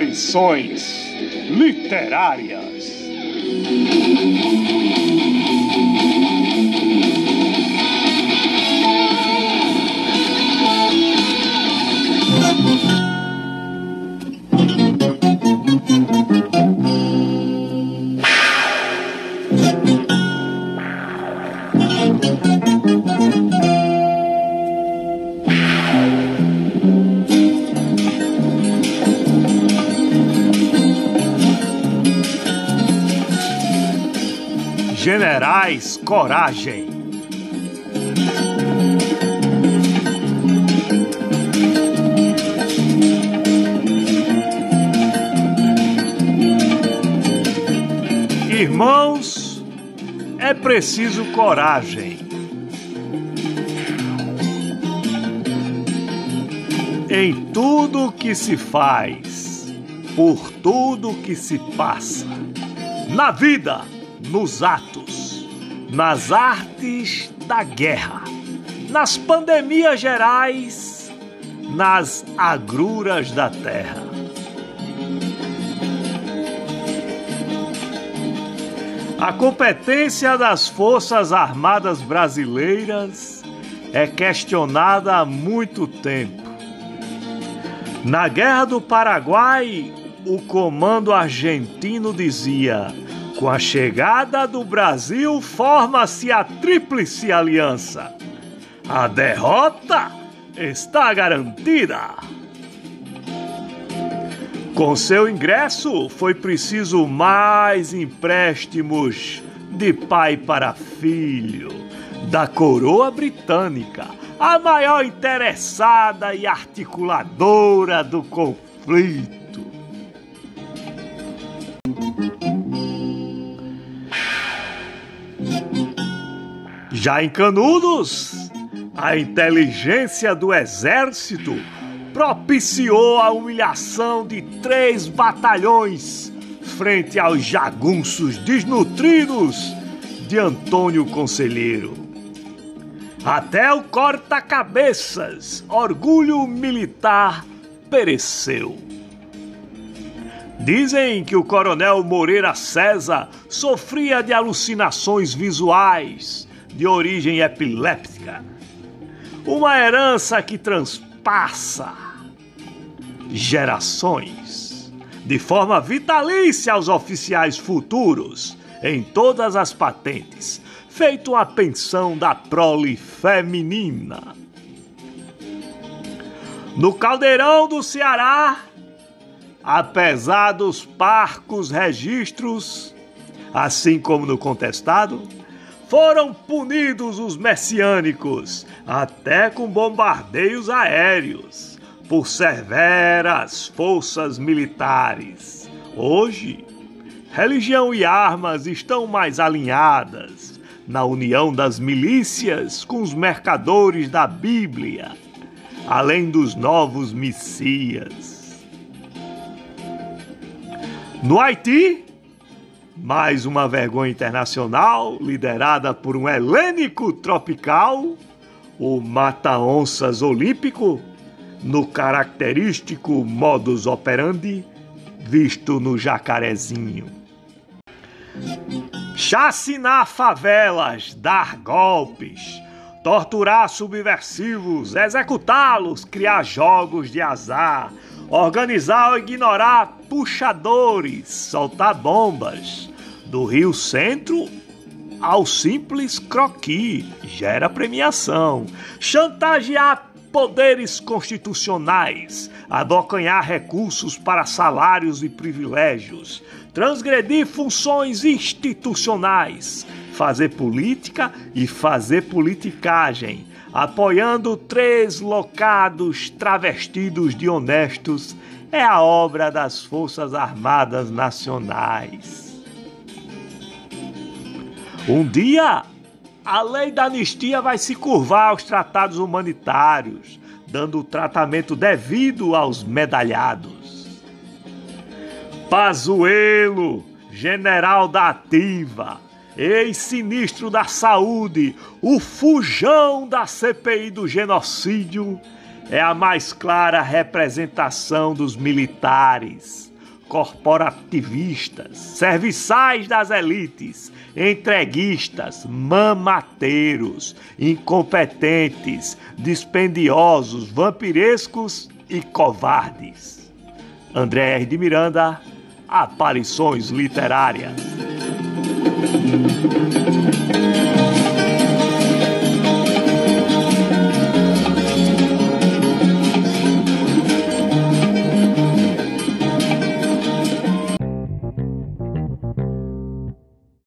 Aparições literárias. Generais Coragem. Irmãos, é preciso coragem. Em tudo que se faz, por tudo que se passa, na vida nos atos, nas artes da guerra, nas pandemias gerais, nas agruras da terra. A competência das Forças Armadas Brasileiras é questionada há muito tempo. Na Guerra do Paraguai, o comando argentino dizia: com a chegada do Brasil, forma-se a Tríplice Aliança. A derrota está garantida. Com seu ingresso, foi preciso mais empréstimos de pai para filho da coroa britânica, a maior interessada e articuladora do conflito. Já em Canudos, a inteligência do exército propiciou a humilhação de três batalhões frente aos jagunços desnutridos de Antônio Conselheiro. Até o corta-cabeças, orgulho militar, pereceu. Dizem que o coronel Moreira César sofria de alucinações visuais de origem epiléptica. Uma herança que transpassa gerações, de forma vitalícia aos oficiais futuros, em todas as patentes, feito a pensão da prole feminina. No caldeirão do Ceará, apesar dos parcos registros, assim como no contestado, foram punidos os messiânicos, até com bombardeios aéreos, por severas forças militares. Hoje, religião e armas estão mais alinhadas na união das milícias com os mercadores da Bíblia, além dos novos messias. No Haiti, mais uma vergonha internacional, liderada por um helênico tropical, o mata-onças olímpico, no característico modus operandi visto no jacarezinho. Chacinar favelas, dar golpes, torturar subversivos, executá-los, criar jogos de azar, organizar ou ignorar puxadores, soltar bombas, do Rio Centro ao simples croqui, gera premiação. Chantagear poderes constitucionais, abocanhar recursos para salários e privilégios, transgredir funções institucionais, fazer política e fazer politicagem, apoiando três locados travestidos de honestos, é a obra das Forças Armadas Nacionais. Um dia, a lei da anistia vai se curvar aos tratados humanitários, dando o tratamento devido aos medalhados. Pazuelo, general da ativa, ex-sinistro da saúde, o fujão da CPI do genocídio, é a mais clara representação dos militares, corporativistas, serviçais das elites, entreguistas, mamateiros, incompetentes, dispendiosos, vampirescos e covardes. André R. de Miranda, Aparições Literárias.